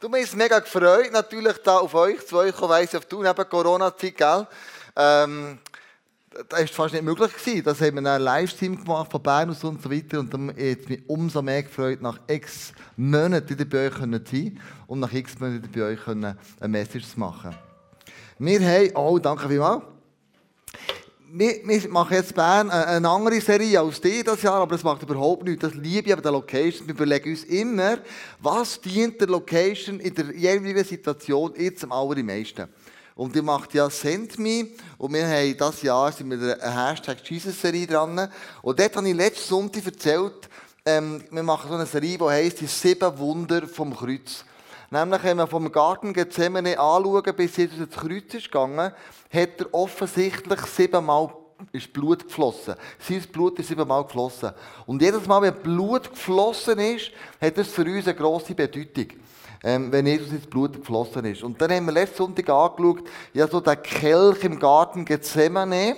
Du mich mega gefreut, natürlich da auf euch zwei, ich weiss auf du neben Corona-Zeit, gell? Ähm, das war fast nicht möglich gewesen. Das haben wir einen Livestream gemacht von Bern aus und so weiter. Und dann hat mich umso mehr gefreut, nach x Monaten wieder bei euch zu sein und nach x Monaten bei euch eine Message zu machen. Wir haben, oh, danke vielmals wir, machen jetzt Bern eine andere Serie als die das Jahr, aber das macht überhaupt nichts. Das liebe ich aber der Location. Wir überlegen uns immer, was dient der Location in der jeweiligen Situation jetzt am allermeisten. Und die macht ja Send Me. Und wir haben dieses Jahr sind wir eine Hashtag Jesus-Serie dran. Und dort habe ich letzten Sonntag erzählt, ähm, wir machen so eine Serie, die heisst Die sieben Wunder vom Kreuz. Nämlich, wenn wir vom Garten Gethsemane anschauen, bis Jesus ins Kreuz ist gegangen, hat er offensichtlich siebenmal ist Blut geflossen. Sein Blut ist siebenmal geflossen. Und jedes Mal, wenn Blut geflossen ist, hat das für uns eine grosse Bedeutung. Ähm, wenn Jesus ins Blut geflossen ist. Und dann haben wir letzten Sonntag angeschaut, ja, so den Kelch im Garten Gethsemane,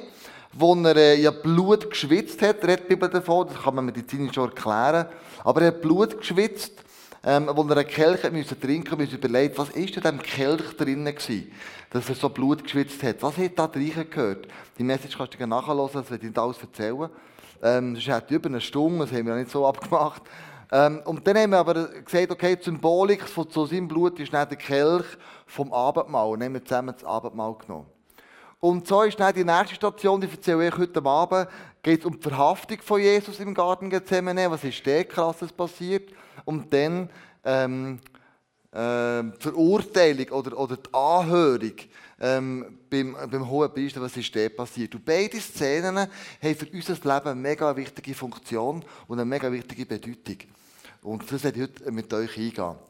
wo er äh, ja Blut geschwitzt hat, redet die Bibel davon, das kann man medizinisch schon erklären. Aber er hat Blut geschwitzt ähm, wo er einen Kelch musste trinken musste, überlegt, was ist in diesem Kelch drinnen gewesen, dass er so Blut geschwitzt hat. Was hat da drin gehört? Die Message kannst du nachher hören, das ich nicht alles erzählen. Ähm, das ist über eine Stunde, das haben wir nicht so abgemacht. Ähm, und dann haben wir aber gesagt, okay, die Symbolik von zu seinem Blut ist nicht der Kelch vom Abendmahl. Dann haben wir zusammen das Abendmahl genommen. Und so ist dann die nächste Station, die erzähle ich heute Abend, geht es um die Verhaftung von Jesus im Garten Gethsemane. Was ist der krasses passiert? Und dann ähm, äh, die Verurteilung oder, oder die Anhörung ähm, beim, beim Hohen Priester, was ist der passiert. Und beide Szenen haben für unser Leben eine mega wichtige Funktion und eine mega wichtige Bedeutung. Und das werde ich heute mit euch eingehen.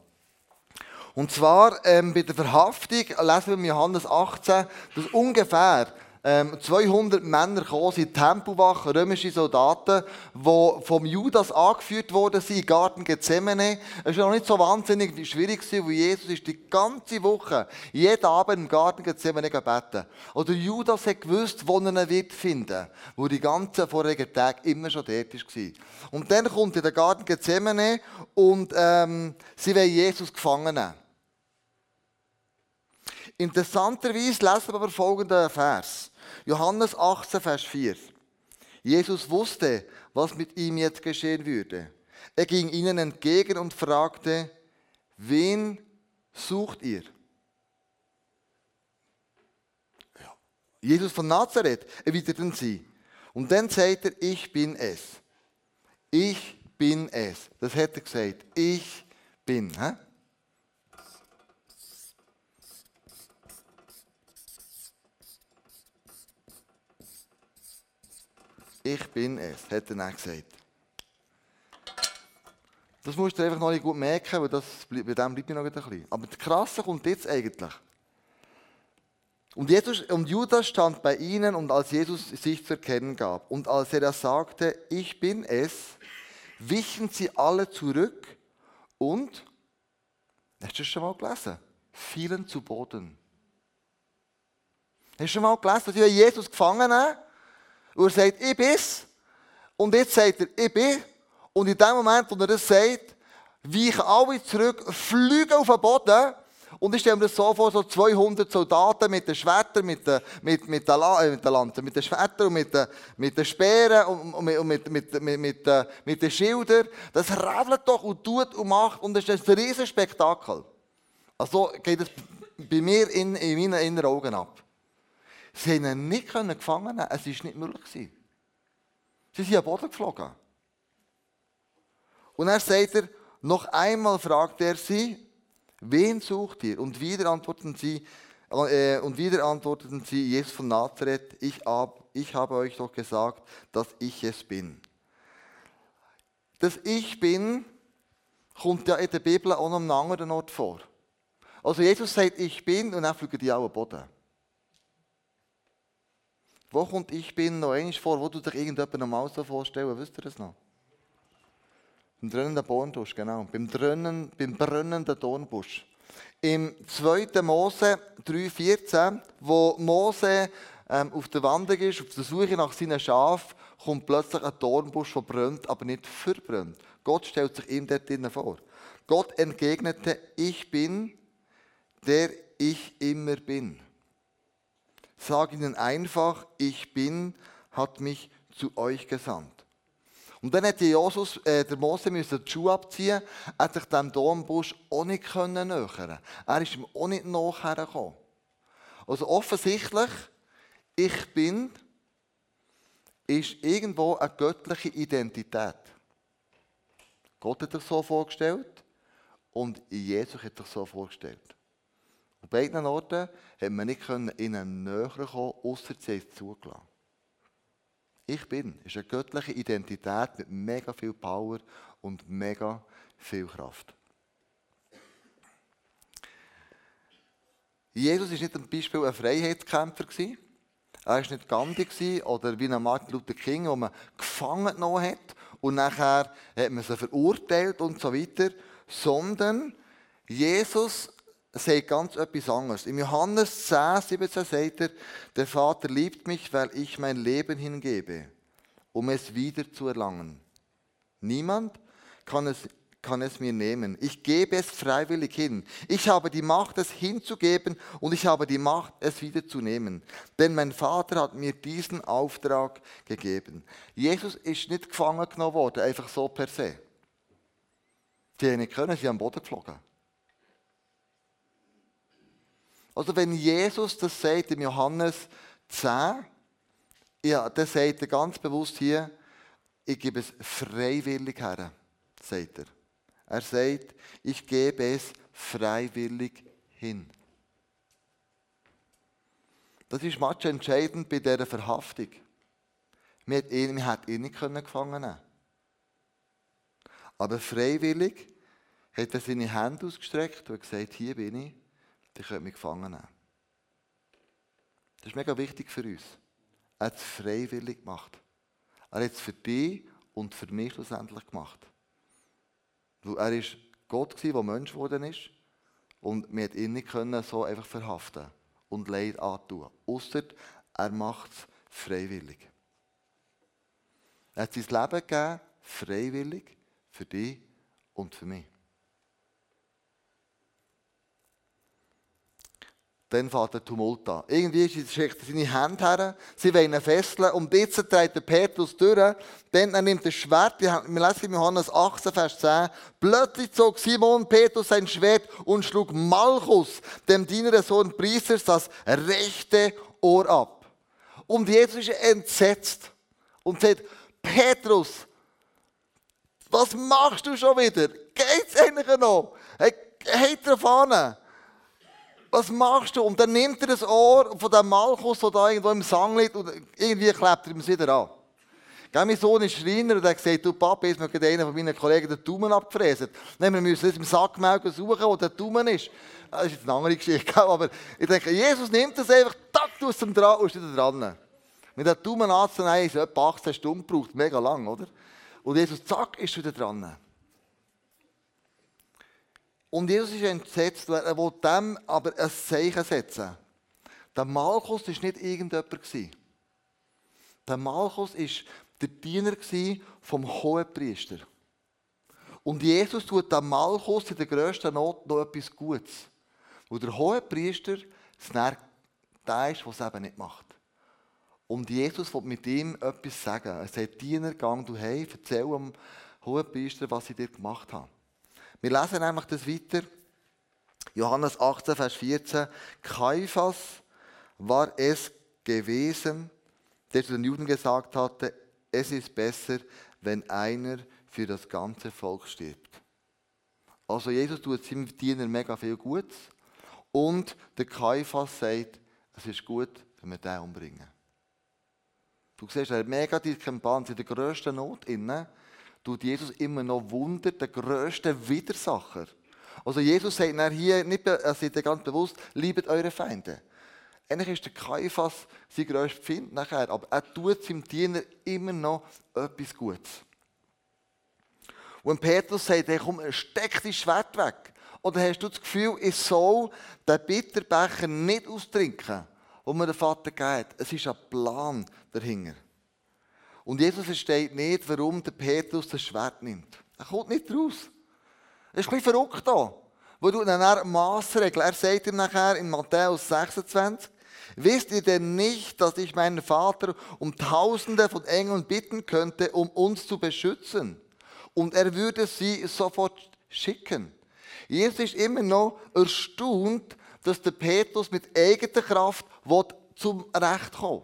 Und zwar ähm, bei der Verhaftung lesen wir in Johannes 18, dass ungefähr ähm, 200 Männer gekommen sind, Tempelwachen, römische Soldaten, die vom Judas angeführt worden sind, im Garten Gethsemane. Es war noch nicht so wahnsinnig schwierig, weil Jesus ist die ganze Woche, jeden Abend im Garten Gethsemane gebeten. Oder Judas hat gewusst, wo er ihn wird finden, wo die ganzen vorigen Tage immer schon dort war. Und dann kommt er in den Garten Gethsemane und ähm, sie wollen Jesus gefangen nehmen. Interessanterweise lesen wir aber folgenden Vers. Johannes 18, Vers 4. Jesus wusste, was mit ihm jetzt geschehen würde. Er ging ihnen entgegen und fragte, wen sucht ihr? Jesus von Nazareth, erwiderten sie. Und dann sagt er, ich bin es. Ich bin es. Das hätte er gesagt. Ich bin. Hä? Ich bin es, hat er dann gesagt. Das musst du einfach noch nicht gut merken, weil das, bei dem bleibt mir noch ein bisschen. Aber das Krasse kommt jetzt eigentlich. Und, Jesus, und Judas stand bei ihnen und als Jesus sich zu erkennen gab und als er sagte, ich bin es, wichen sie alle zurück und, hast du das schon mal gelesen? Fielen zu Boden. Hast du schon mal gelesen, dass Jesus gefangen haben? Und er sagt, ich bin's. Und jetzt sagt er, ich bin. Und in dem Moment, wo er das sagt, weichen alle zurück, fliegen auf den Boden. Und ich stelle mir das so vor, so 200 Soldaten mit den Schwertern, mit den, mit, mit den, äh, mit den Lanzen, mit den Schwertern und mit den, mit den Speeren und, und, mit, mit, mit, mit, mit, äh, mit den Schildern. Das ravelt doch und tut und macht und es ist ein riesiges Spektakel. Also geht es bei mir in, in meinen inneren Augen ab. Sie haben ihn nicht gefangen nehmen. Es war nicht möglich. Sie sind am Boden geflogen. Und er sagt er, noch einmal fragt er sie, wen sucht ihr? Und wieder antworten sie, äh, und wieder antworteten sie, Jesus von Nazareth, ich, ab, ich habe euch doch gesagt, dass ich es bin. Das Ich bin kommt ja in der Bibel auch noch an einem anderen Ort vor. Also Jesus sagt, ich bin, und dann fliegen die auch am Boden. Wo kommt Ich bin noch einmal vor, wo du dich irgendjemand normal so vorstellen, wisst ihr das noch? Beim dröhnenden Dornbusch, genau. Beim, dröhnen, beim brennenden Dornbusch. Im 2. Mose 3,14, wo Mose ähm, auf der Wanderung ist, auf der Suche nach seinen Schafen, kommt plötzlich ein Dornbusch, der brennt, aber nicht verbrennt. Gott stellt sich ihm dort drinnen vor. Gott entgegnete, ich bin, der ich immer bin. Sag ihnen einfach, ich bin, hat mich zu euch gesandt. Und dann hätte Jesus, äh, der Mose müssen die Schuhe abziehen, hat sich dem Dombusch auch nicht können nähern. Er ist ihm auch nicht nachher gekommen. Also offensichtlich, ich bin, ist irgendwo eine göttliche Identität. Gott hat sich so vorgestellt und Jesus hat sich so vorgestellt. Beiden Orten hat man nicht ihnen näher kommen, außer sie es zugelassen. Ich bin ist eine göttliche Identität mit mega viel Power und mega viel Kraft. Jesus war nicht zum Beispiel ein Freiheitskämpfer. Er war nicht Gandhi oder wie ein Martin Luther King, wo man gefangen genommen hat und nachher hat man sie verurteilt und so weiter. Sondern Jesus sagt ganz etwas anderes. Im Johannes 10, 17 sagt er, der Vater liebt mich, weil ich mein Leben hingebe, um es wieder zu erlangen. Niemand kann es, kann es mir nehmen. Ich gebe es freiwillig hin. Ich habe die Macht, es hinzugeben und ich habe die Macht, es wieder zu nehmen. Denn mein Vater hat mir diesen Auftrag gegeben. Jesus ist nicht gefangen genommen worden, einfach so per se. Sie können, sie haben am Boden geflogen. Also wenn Jesus das sagt im Johannes 10, ja, dann sagt er ganz bewusst hier, ich gebe es freiwillig her, sagt er. Er sagt, ich gebe es freiwillig hin. Das ist manchmal entscheidend bei dieser Verhaftung. Man hat ihn, nicht gefangen nehmen Aber freiwillig hat er seine Hände ausgestreckt und gesagt, hier bin ich die können mich gefangen nehmen. Das ist mega wichtig für uns. Er hat es freiwillig gemacht. Er hat es für dich und für mich schlussendlich gemacht. Er ist Gott der Mensch geworden ist und wir konnten ihn nicht so einfach verhaften und Leid antun. Ausser er macht es freiwillig. Er hat sein Leben gegeben, freiwillig, für dich und für mich. Dann fährt der Tumult an. Irgendwie schickt er seine Hände her, sie wollen ihn fesseln und jetzt dreht der Petrus durch. Dann er nimmt das Schwert, wir lesen in Johannes 18, Vers 10. Plötzlich zog Simon Petrus sein Schwert und schlug Malchus, dem Diener des Sohn Priesters, das rechte Ohr ab. Und Jesus ist entsetzt und sagt, Petrus, was machst du schon wieder? Geht's eigentlich noch? Hey, hey drauf was machst du? Und dann nimmt er das Ohr von dem Malchus, der da irgendwo im Sang liegt, und irgendwie klebt er ihm es wieder an. Gell, mein Sohn ist Schreiner und er sagt, du Papa, jetzt hat einer von meinen Kollegen den Daumen abgefräst. Nein, wir müssen jetzt im Sackmelk suchen, wo der Daumen ist. Das ist jetzt eine andere Geschichte, aber ich denke, Jesus nimmt das einfach, tack, du es dran und ist wieder dran. Mit dem Daumen anzunehmen, ist etwa 18 Stunden gebraucht, mega lang, oder? Und Jesus, zack, ist wieder dran. Und Jesus ist entsetzt, er will dem aber ein Zeichen setzen. Der Malchus war nicht irgendjemand. Der Malchus war der Diener vom Hohenpriester. Und Jesus tut dem Malchus in der grössten Not noch etwas Gutes. Wo der Hohenpriester der ist, der es eben nicht macht. Und Jesus will mit ihm etwas sagen. Er sagt, Diener, gang du heim, erzähl dem Hohenpriester, was ich dir gemacht habe. Wir lesen einfach das weiter. Johannes 18, Vers 14. Kaiphas war es gewesen, der zu den Juden gesagt hatte, es ist besser, wenn einer für das ganze Volk stirbt. Also Jesus tut seinem Diener mega viel Gutes und der Kaiphas sagt, es ist gut, wenn wir den umbringen. Du siehst, er hat mega Diskrepanz in der grössten Not inne tut Jesus immer noch Wunder, der grösste Widersacher. Also Jesus sagt hier nicht, er sagt ganz bewusst, liebet eure Feinde. Eigentlich ist der Kaiphas sein grösster Find nachher, aber er tut seinem Diener immer noch etwas Gutes. Und Petrus sagt, hey, komm, steck dein Schwert weg. Oder hast du das Gefühl, ich soll den Bitterbecher nicht austrinken, den mir der Vater gibt? Es ist ein Plan dahinter. Und Jesus versteht nicht, warum der Petrus das Schwert nimmt. Er kommt nicht raus. Das ist ein bisschen verrückt hier. Wo du dann Maßregeln, er sagt ihm nachher in Matthäus 26, Wisst ihr denn nicht, dass ich meinen Vater um Tausende von Engeln bitten könnte, um uns zu beschützen? Und er würde sie sofort schicken. Jesus ist immer noch erstaunt, dass der Petrus mit eigener Kraft zum Recht kommen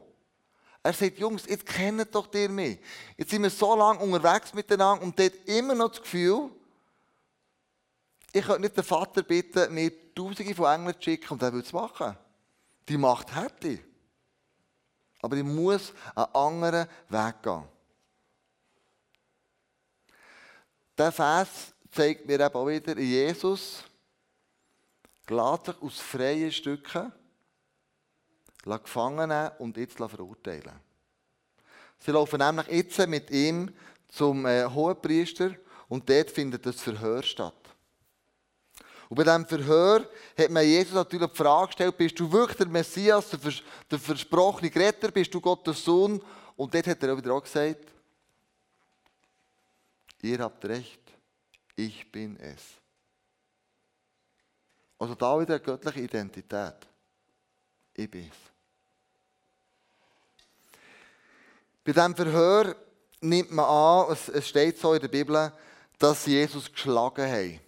Er sagt, Jungs, jetzt kennt doch ihr mich. Jetzt sind wir so lange unterwegs miteinander und dort immer noch das Gefühl, ich könnte nicht den Vater bitten, mir Tausende von Engeln zu schicken und er würde es machen. Die Macht hätte Aber ich muss einen anderen Weg gehen. Der Vers zeigt mir eben auch wieder, Jesus lässt sich aus freien Stücken gefangen nehmen und jetzt verurteilen. Sie laufen nämlich jetzt mit ihm zum äh, Hohenpriester und dort findet das Verhör statt. Und bei diesem Verhör hat man Jesus natürlich die Frage gestellt, bist du wirklich der Messias, der, vers der versprochene Retter, bist du Gottes Sohn? Und dort hat er auch wieder auch gesagt, ihr habt recht, ich bin es. Also da wieder eine göttliche Identität. Bin. Bei diesem Verhör nimmt man an, es steht so in der Bibel, dass sie Jesus geschlagen haben.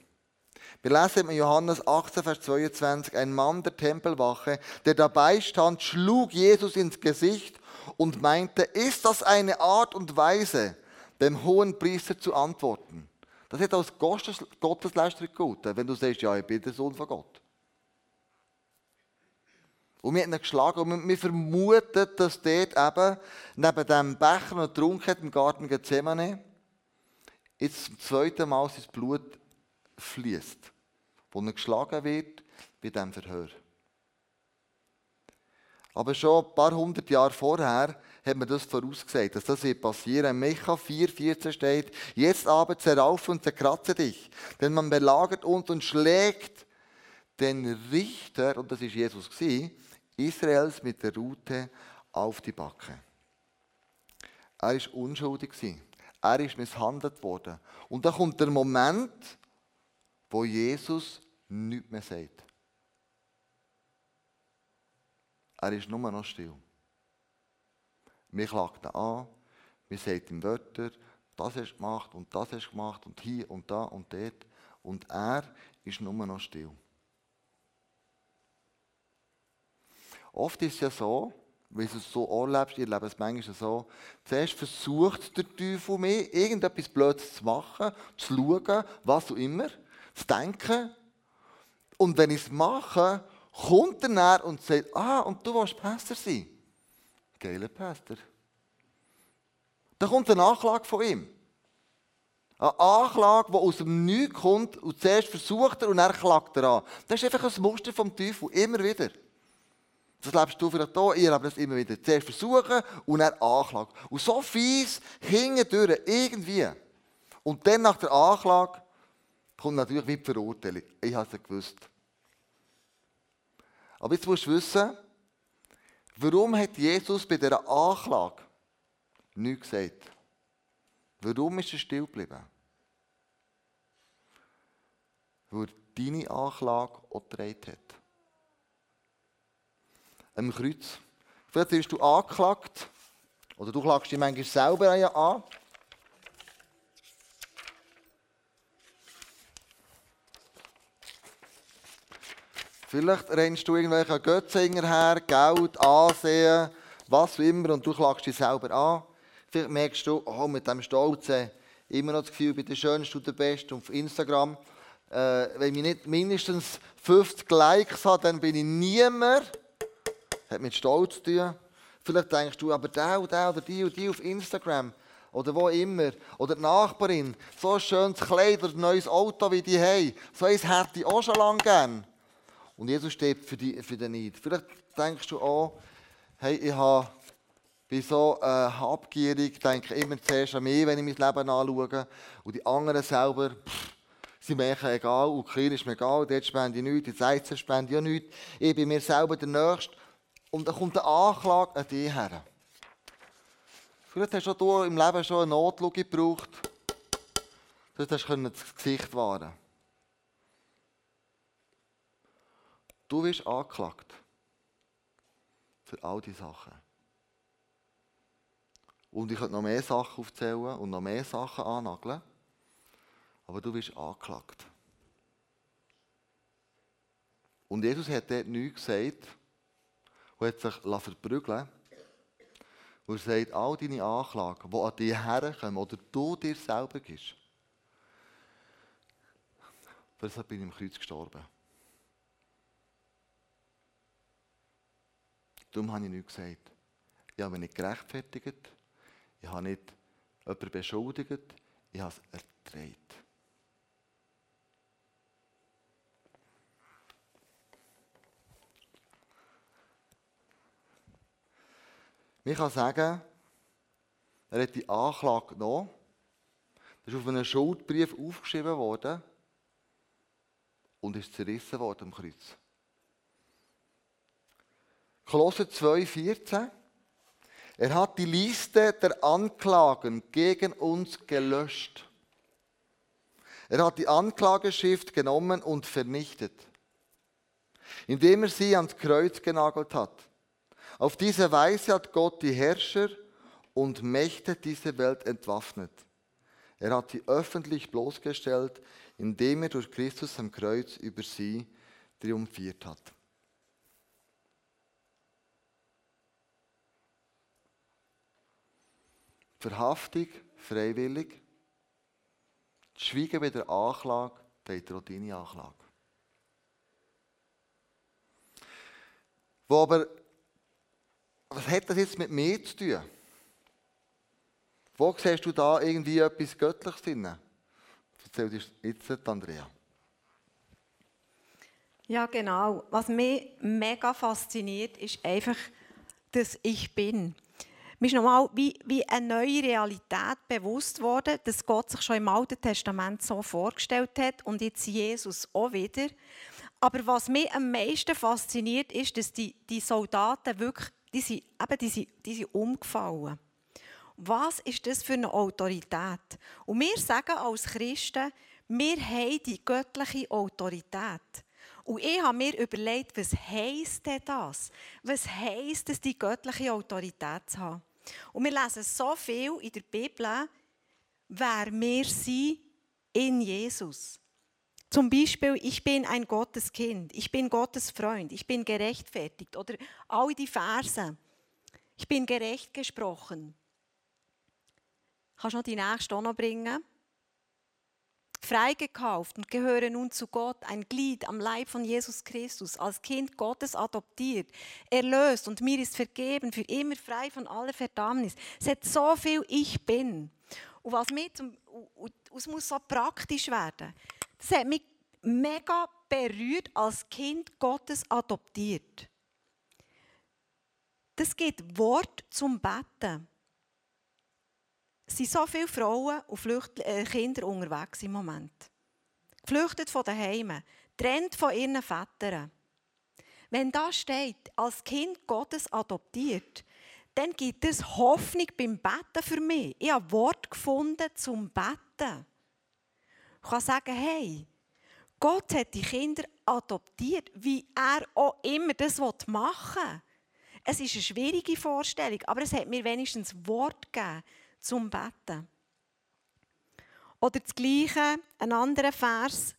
Wir lesen in Johannes 18, Vers 22, ein Mann der Tempelwache, der dabei stand, schlug Jesus ins Gesicht und meinte, ist das eine Art und Weise, dem hohen Priester zu antworten? Das hat als Gotteslästerung gut, wenn du sagst, ja, ich bin der Sohn von Gott. Und wir haben ihn geschlagen und wir vermuten, dass dort eben neben dem Becher und Trunk hat im Garten Gethsemane jetzt zum zweiten Mal sein Blut fließt, wo er geschlagen wird bei diesem Verhör. Aber schon ein paar hundert Jahre vorher hat man das vorausgesagt, dass das wird passieren. Micha 4,14 steht, jetzt aber zerraufe und zerkratze dich, denn man belagert uns und schlägt den Richter, und das ist Jesus Israels mit der Rute auf die Backe. Er ist unschuldig Er ist misshandelt worden. Und da kommt der Moment, wo Jesus nichts mehr sagt. Er ist nur noch still. Wir klagen ihn an, wir sagen ihm Wörter, das hast du gemacht und das hast du gemacht und hier und da und dort. Und er ist nur noch still. Oft ist es ja so, wenn du es so erlebst, ihr lebt es manchmal so, zuerst versucht der Teufel mir, irgendetwas Blödes zu machen, zu schauen, was auch immer zu denken. Und wenn ich es mache, kommt er näher und sagt, ah, und du willst Pastor sein. Geiler Pastor. Da kommt eine Anklage von ihm. Eine Anklage, die aus dem Nichts kommt und zuerst versucht er und dann klagt er an. Das ist einfach ein Muster vom Teufel, immer wieder. Das lebst du vielleicht hier, ihr habt das immer wieder. Zuerst versuchen und dann anklagen. Und so fies hingedurch, irgendwie. Und dann nach der Anklage kommt natürlich wie die Verurteilung. Ich habe es gewusst. Aber jetzt musst du wissen, warum hat Jesus bei dieser Anklage nichts gesagt? Warum ist er still geblieben? Weil er deine Anklage auch hat. Am Kreuz. Vielleicht wirst du angeklagt, oder du klagst dich manchmal selber an. Vielleicht rennst du irgendwelche Götzen her, Geld, Ansehen, was auch immer, und du klagst dich selber an. Vielleicht merkst du, oh, mit diesem Stolzen immer noch das Gefühl, ich bin der Schönste und der Beste auf Instagram. Äh, wenn ich nicht mindestens 50 Likes habe, dann bin ich niemand. Hat mit Stolz zu tun. Vielleicht denkst du, aber der und der oder die und die auf Instagram oder wo immer, oder die Nachbarin, so ein schönes Kleid oder ein neues Auto wie die haben, so eins hätte ich auch schon lange gern. Und Jesus steht für, die, für den Neid. Vielleicht denkst du auch, hey, ich habe, bin so äh, habgierig, denke immer zuerst an mich, wenn ich mein Leben anschaue. Und die anderen selber, pff, sind mir egal. Ukraine ist mir egal, dort spende ich nichts, die Zeitzen spende ich auch nichts. Ich bin mir selber der Nächste. Und dann kommt eine Anklage an dich her. Vielleicht hast du im Leben schon eine Notlüge gebraucht. Dort du das Gesicht wahren Du wirst angeklagt. Für all diese Sachen. Und ich könnte noch mehr Sachen aufzählen und noch mehr Sachen annageln. Aber du wirst angeklagt. Und Jesus hat dort nichts gesagt, und hat sich verprügeln Und er sagt, all deine Anklagen, die an dich herkommen oder du dir selber gibst, deshalb bin ich im Kreuz gestorben. Darum habe ich nichts gesagt. Ich habe mich nicht gerechtfertigt. Ich habe nicht jemanden beschuldigt. Ich habe es erträgt. Ich kann sagen, er hat die Anklage genommen. Das ist auf einem Schuldbrief aufgeschrieben worden und ist zerrissen worden am Kreuz. Kolosser 2,14. Er hat die Liste der Anklagen gegen uns gelöscht. Er hat die Anklageschrift genommen und vernichtet, indem er sie ans Kreuz genagelt hat. Auf diese Weise hat Gott die Herrscher und Mächte dieser Welt entwaffnet. Er hat sie öffentlich bloßgestellt, indem er durch Christus am Kreuz über sie triumphiert hat. Verhaftung freiwillig. Das Schweigen bei der Anklage, teilt auch deine Anklage. Wo aber, was hat das jetzt mit mir zu tun? Wo siehst du da irgendwie etwas Göttliches drin? Erzähl dir jetzt Andrea. Ja, genau. Was mich mega fasziniert, ist einfach, dass ich bin. Mir ist nochmal wie, wie eine neue Realität bewusst worden, dass Gott sich schon im Alten Testament so vorgestellt hat und jetzt Jesus auch wieder. Aber was mich am meisten fasziniert, ist, dass die, die Soldaten wirklich, die sind, eben, die sind, die sind umgefallen. Was ist das für eine Autorität? Und wir sagen als Christen, wir haben die göttliche Autorität. Und ich habe mir überlegt, was heisst denn das? Was heisst es, die göttliche Autorität zu haben? Und wir lesen so viel in der Bibel, wer wir sind in Jesus. Zum Beispiel, ich bin ein Gotteskind, ich bin Gottes Freund, ich bin gerechtfertigt. Oder all die Verse. Ich bin gerecht gesprochen. Kannst du noch die nächste auch noch bringen? freigekauft und gehöre nun zu Gott, ein Glied am Leib von Jesus Christus, als Kind Gottes adoptiert, erlöst und mir ist vergeben, für immer frei von aller Verdammnis. Es hat so viel Ich bin. Und was mir zum, es muss so praktisch werden. Das hat mich mega berührt, als Kind Gottes adoptiert. Das gibt Wort zum Betten. Es sind so viele Frauen und Flücht äh, Kinder unterwegs im Moment. Geflüchtet von den Heimen, trennt von ihren Vätern. Wenn da steht, als Kind Gottes adoptiert, dann gibt es Hoffnung beim Betten für mich. Ich habe Wort gefunden zum Betten. Kann sagen, hey, Gott hat die Kinder adoptiert, wie er auch immer das machen will. Es ist eine schwierige Vorstellung, aber es hat mir wenigstens Wort gegeben, zum Betten. Oder das Gleiche, ein anderer Vers.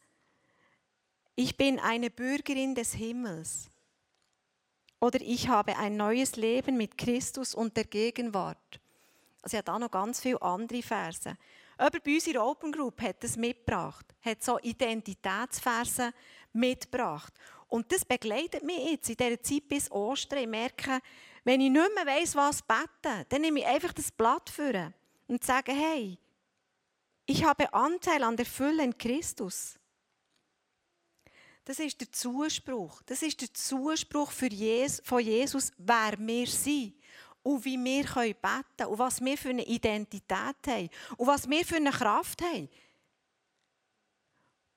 Ich bin eine Bürgerin des Himmels. Oder ich habe ein neues Leben mit Christus und der Gegenwart. Also ich habe da noch ganz viele andere Verse. Aber bei uns in der Open Group hat das mitgebracht, hat so Identitätsverse mitgebracht. Und das begleitet mich jetzt in dieser Zeit bis Ostern. Ich merke, wenn ich nicht mehr weiss, was beten, dann nehme ich einfach das Blatt für und sage, hey, ich habe Anteil an der Fülle in Christus. Das ist der Zuspruch. Das ist der Zuspruch von Jesus, wer wir sind und wie wir beten können und was wir für eine Identität haben und was wir für eine Kraft haben.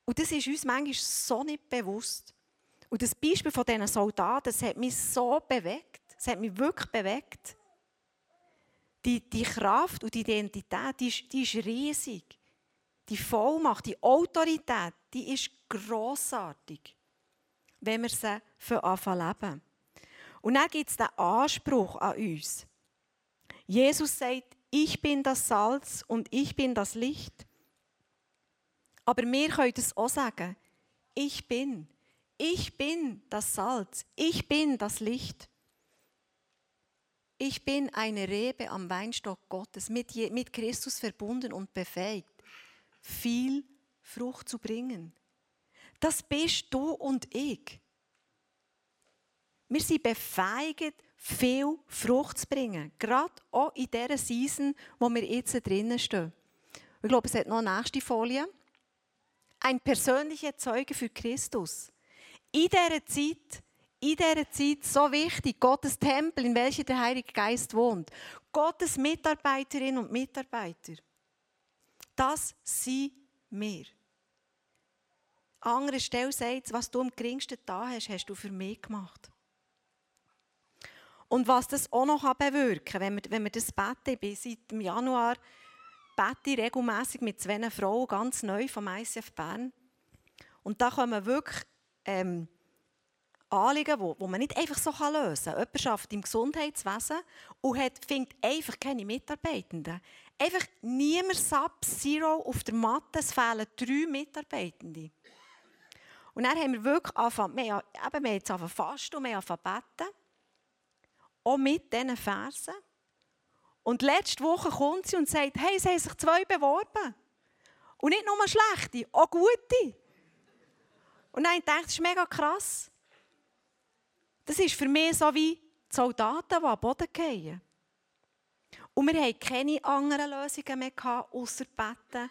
Und das ist uns manchmal so nicht bewusst. Und das Beispiel von diesen Soldaten, das hat mich so bewegt. Es hat mich wirklich bewegt. Die, die Kraft und die Identität, die ist, die ist riesig. Die Vollmacht, die Autorität, die ist grossartig. wenn wir sie für anfangen leben. Und dann gibt es den Anspruch an uns. Jesus sagt, ich bin das Salz und ich bin das Licht. Aber wir können es auch sagen, ich bin. Ich bin das Salz. Ich bin das Licht. Ich bin eine Rebe am Weinstock Gottes, mit, mit Christus verbunden und befähigt, viel Frucht zu bringen. Das bist du und ich. Wir sind befähigt, viel Frucht zu bringen. Gerade auch in dieser Season, wo wir jetzt drinnen stehen. Ich glaube, es hat noch eine nächste Folie. Ein persönlicher Zeuge für Christus. In dieser Zeit, in dieser Zeit so wichtig, Gottes Tempel, in welchem der Heilige Geist wohnt. Gottes Mitarbeiterinnen und Mitarbeiter. Das sind wir. An anderer Stelle sagt es, was du am geringsten da hast, hast du für mich gemacht. Und was das auch noch bewirken kann, wenn wir, wenn wir das beten, ich bin seit dem Januar bete regelmässig mit zwei Frauen, ganz neu vom ICF Bern. Und da kommen wirklich ähm, Anliegen, die, die man nicht einfach so lösen kann. Jemand arbeitet im Gesundheitswesen und hat, findet einfach keine Mitarbeitenden. Einfach niemand sub zero auf der Matte, es fehlen drei Mitarbeitende. Und dann haben wir wirklich angefangen, wir haben, eben, wir haben jetzt angefangen fasten und wir haben angefangen. Auch mit diesen Versen. Und letzte Woche kommt sie und sagt, hey, es haben sich zwei beworben. Und nicht nur schlechte, auch gute. Und dann denkt das ist mega krass. Das ist für mich so wie die Soldaten, die am Boden fallen. Und wir hatten keine anderen Lösungen mehr, außer Betten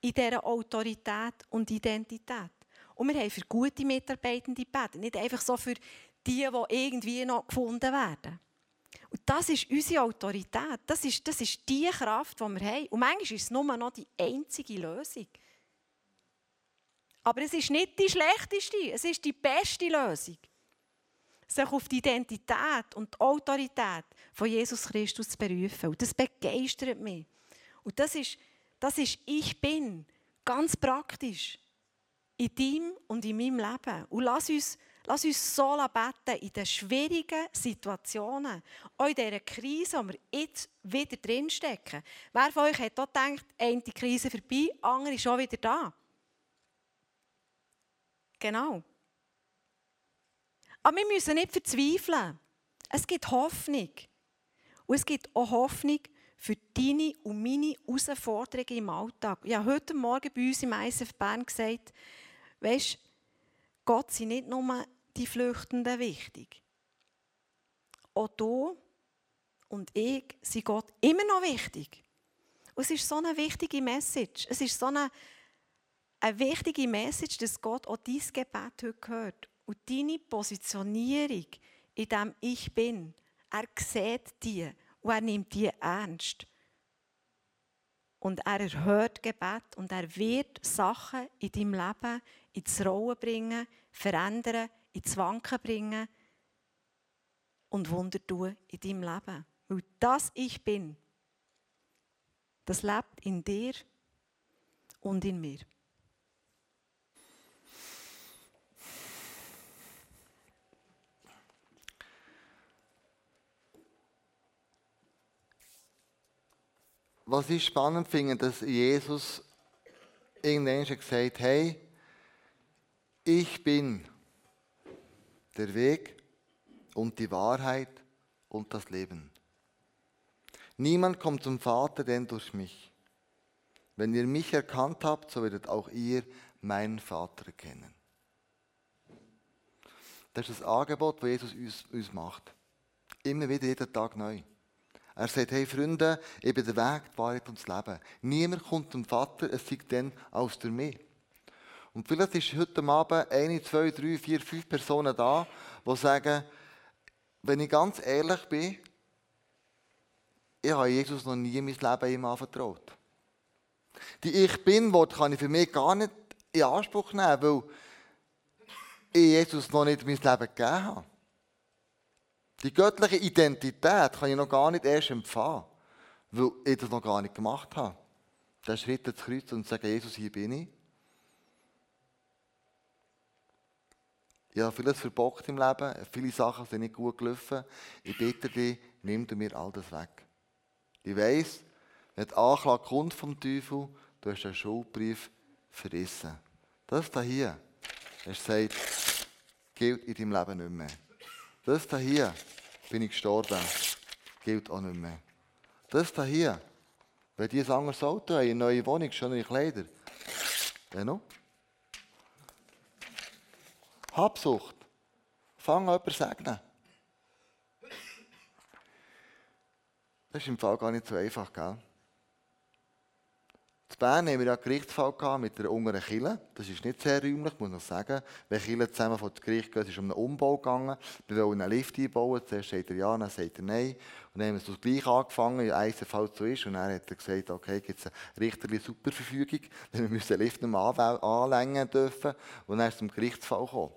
in dieser Autorität und Identität. Und wir haben für gute Mitarbeitende gebeten, nicht einfach so für die, die irgendwie noch gefunden werden. Und das ist unsere Autorität. Das ist, das ist die Kraft, die wir haben. Und manchmal ist es nur noch die einzige Lösung. Aber es ist nicht die schlechteste, es ist die beste Lösung. Sich auf die Identität und die Autorität von Jesus Christus zu berufen. Und das begeistert mich. Und das ist, das ist Ich Bin, ganz praktisch. In deinem und in meinem Leben. Und lass uns Lass uns so beten in den schwierigen Situationen, auch in dieser Krise, wo wir jetzt wieder drinstecken. Wer von euch hat auch gedacht, eine Krise vorbei, andere ist schon wieder da? Genau. Aber wir müssen nicht verzweifeln. Es gibt Hoffnung. Und es gibt auch Hoffnung für deine und meine Herausforderungen im Alltag. Ich habe heute Morgen bei uns im ISF Bern gesagt, weißt, Gott sind nicht nur die Flüchtenden wichtig. Auch du und ich sind Gott immer noch wichtig. Und es ist so eine wichtige Message. Es ist so eine, eine wichtige Message, dass Gott auch dein Gebet heute hört. Und deine Positionierung in dem Ich Bin, er sieht die und er nimmt die ernst. Und er erhört Gebet und er wird Sachen in deinem Leben ins Rollen bringen, verändern, ins Wanken bringen und Wunder tun in deinem Leben. Weil das Ich Bin, das lebt in dir und in mir. Was ich spannend finde, dass Jesus irgendwann gesagt hat, hey, ich bin der Weg und die Wahrheit und das Leben. Niemand kommt zum Vater denn durch mich. Wenn ihr mich erkannt habt, so werdet auch ihr meinen Vater kennen. Das ist das Angebot, das Jesus uns, uns macht. Immer wieder, jeden Tag neu. Er sagt, hey Freunde, ich bin der Weg, die Wahrheit und das Leben. Niemand kommt zum Vater, es sei denn aus der mir. Und vielleicht ist heute Abend eine, zwei, drei, vier, fünf Personen da, die sagen, wenn ich ganz ehrlich bin, ich habe Jesus noch nie mein Leben ihm anvertraut. Die Ich Bin-Wort kann ich für mich gar nicht in Anspruch nehmen, weil ich Jesus noch nicht mein Leben gegeben habe. Die göttliche Identität kann ich noch gar nicht erst empfangen, weil ich das noch gar nicht gemacht habe. Der Schritt ins Kreuz und sagen, Jesus, hier bin ich. Ich habe vieles verbockt im Leben, viele Sachen sind nicht gut gelaufen. Ich bitte dich, nimm du mir all das weg. Ich weiss, wenn die Anklage kommt vom Teufel, du hast einen Schuldbrief verrissen. Das hier, er sagt, gilt in deinem Leben nicht mehr. Das hier, bin ich gestorben, gilt auch nicht mehr. Das hier, wenn die ein anderes Auto haben, eine neue Wohnung, schönere Kleider, dann noch. Habsucht. Fang an, jemanden segnen. Das ist im Fall gar nicht so einfach, gell? In Bern haben wir ja einen Gerichtsfall mit einer unteren Kille. Das ist nicht sehr räumlich, muss ich sagen. Wenn Kille zusammen vor das Gericht gehen, ist es um einen Umbau gegangen. Wir wollen einen Lift einbauen. Zuerst sagt er ja, dann sagt er nein. Und dann haben wir so gleich angefangen, wie eins Fall so ist. Und dann hat er gesagt, okay, gibt es eine richterliche Superverfügung. Wir müssen den Lift nicht anlängen dürfen. Und dann ist es zum Gerichtsfall gekommen.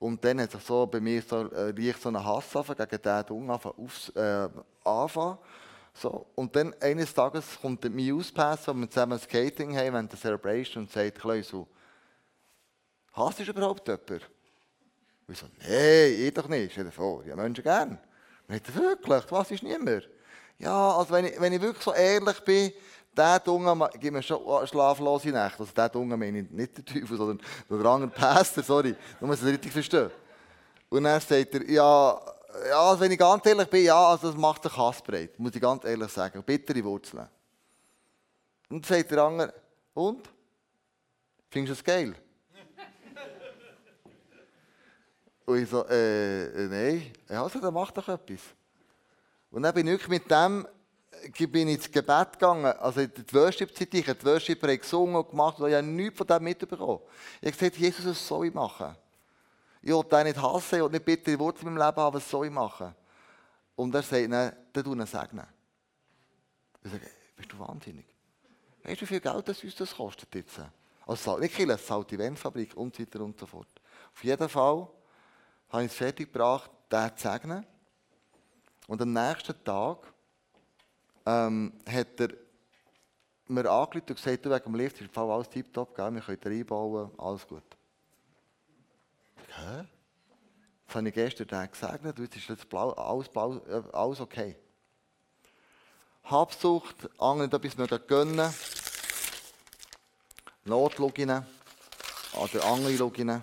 Und dann hat sich so bei mir so, äh, so einen Hass gegen diesen Dung aufs, äh. So, und dann eines Tages kommt der Muse-Pass, wo wir zusammen Skating haben, während der Celebration und sagt, Kleusel, hast du überhaupt jemanden? Und ich so, nein, ich doch nicht, dir vor, ja Menschen gern. Und ich wirklich, was ist niemand? Ja, also wenn ich, wenn ich wirklich so ehrlich bin, der Dunge gibt mir schlaflose Nächte. Also der Dunge meine ich nicht der Teufel, sondern der andere Pastor, sorry, du musst es richtig verstehen. Und dann sagt er, ja, ja, also wenn ich ganz ehrlich bin, ja, also das macht den Kassbreit, muss ich ganz ehrlich sagen. Bittere Wurzeln. Und dann sagt der andere, und? Findest du es geil? und ich so, äh, äh, nein. Ja, also dann mach doch etwas. Und dann bin ich mit dem bin ich ins Gebet gegangen, also in die Worship-Zeit, ich habe die Worship gesungen und gemacht und ich habe nichts von dem mitbekommen. Ich habe gesagt, Jesus, was soll ich machen? Ich will den nicht hassen und nicht bittere Worte in meinem Leben haben, was soll ich machen? Und er sagt, dann, dann tu ihn segnen. Ich sage, bist du wahnsinnig? Weißt du, wie viel Geld das uns das kostet jetzt? Also, nicht Kille, es zahlt die Wendfabrik und so weiter und so fort. Auf jeden Fall habe ich es fertiggebracht, den zu segnen. Und am nächsten Tag ähm, hat er mir angerufen und gesagt, du, wegen dem Lift ist im Fall alles tiptop, wir können reinbauen, alles gut. Hä? Das habe ich gestern gesagt, jetzt ist jetzt blau, alles, blau, äh, alles okay. Habsucht, anderen etwas mögen gönnen. Notloginen oder andere Loginen.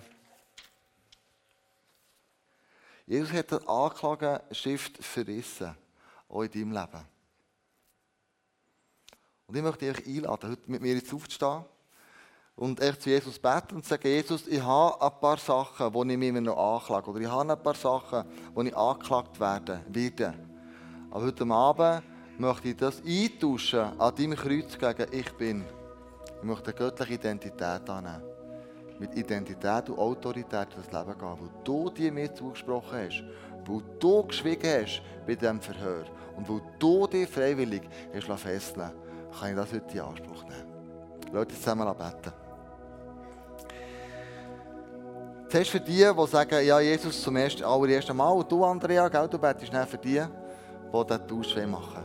Jesus hat die Anklageschrift verrissen, auch in deinem Leben. Und ich möchte euch einladen, heute mit mir jetzt aufzustehen und echt zu Jesus beten und sagen, Jesus, ich habe ein paar Sachen, die ich mir noch anklage. Oder ich habe ein paar Sachen, die ich angeklagt werden werde. Aber heute Abend möchte ich das eintauschen an deinem Kreuz gegen Ich Bin. Ich möchte eine göttliche Identität annehmen. Mit Identität und Autorität in das Leben gehen, weil du dir mir zugesprochen hast, weil du geschwiegen hast bei diesem Verhör und weil du dich freiwillig hast festlegen kann ich das heute in Anspruch nehmen. Leute, zusammen beten. Zuerst für die, die sagen, ja, Jesus zum ersten, allerersten Mal. Und du, Andrea, gell, du betest nicht für die, die diesen Tausch machen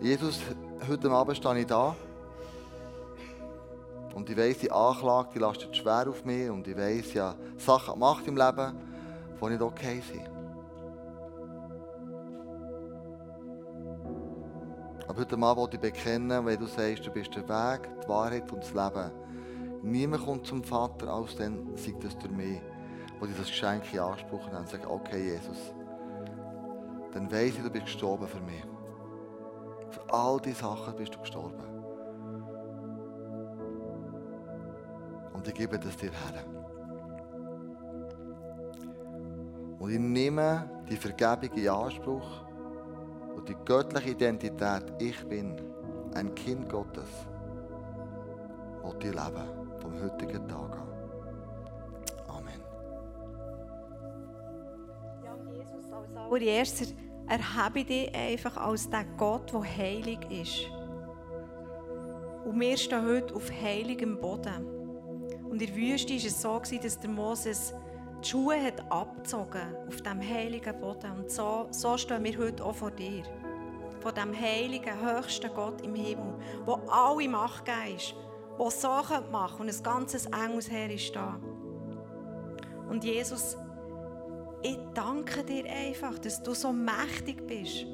Jesus, heute Abend stehe ich da. Und ich weiss, die Anklage die lastet schwer auf mich. Und ich weiss, ja, Sachen gemacht im Leben, die nicht okay sind. Aber heute Abend wollte ich bekennen, wenn du sagst, du bist der Weg, die Wahrheit und das Leben. Niemand kommt zum Vater, als dann sagt es durch mich, wo das Geschenk in Anspruch nehme und sage, okay Jesus, dann weiss ich, du bist gestorben für mich. Für all diese Sachen bist du gestorben. Und ich gebe das dir her. Und ich nehme die Vergebung in Anspruch und die göttliche Identität, ich bin ein Kind Gottes, will die leben vom heutigen Tag an. Amen. Ja, Jesus, als allererster erhebe dich einfach als der Gott, der heilig ist. Und wir stehen heute auf heiligem Boden. Und in der Wüste war es so, dass der Moses die Schuhe hat abgezogen auf dem heiligen Boden. Und so, so stehen wir heute auch vor dir. Vor dem heiligen, höchsten Gott im Himmel, wo alle Macht ist. so machen können und ein ganzes Engelsheer ist da. Und Jesus, ich danke dir einfach, dass du so mächtig bist.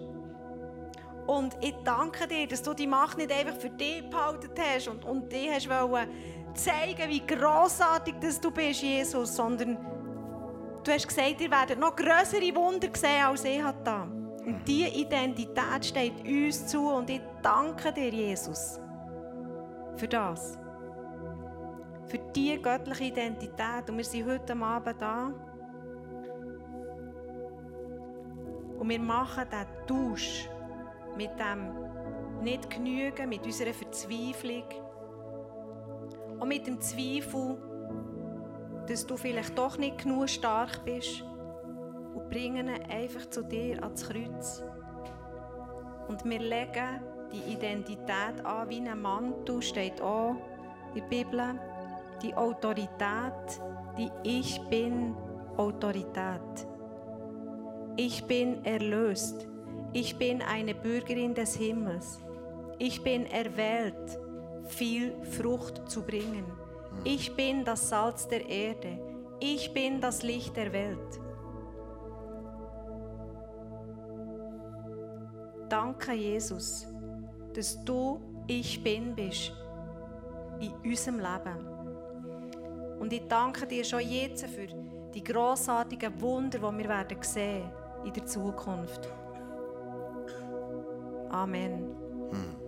Und ich danke dir, dass du die Macht nicht einfach für dich behalten hast und, und dich hast wollen zeigen, wie grossartig dass du bist, Jesus, sondern du hast gesagt, ihr werdet noch größere Wunder sehen, als ich da. Und diese Identität steht uns zu und ich danke dir, Jesus, für das. Für diese göttliche Identität. Und wir sind heute Abend da. Und wir machen diesen Tausch mit dem Nicht-Genügen, mit unserer Verzweiflung und mit dem Zweifel, dass du vielleicht doch nicht genug stark bist und bringen ihn einfach zu dir ans Kreuz. Und wir legen die Identität an wie ein Mantel, steht auch in der Bibel, die Autorität, die Ich bin Autorität. Ich bin erlöst. Ich bin eine Bürgerin des Himmels. Ich bin erwählt, viel Frucht zu bringen. Ich bin das Salz der Erde. Ich bin das Licht der Welt. Danke, Jesus, dass du Ich bin bist in unserem Leben. Und ich danke dir schon jetzt für die grossartigen Wunder, die wir werden sehen in der Zukunft. Amen. Hm.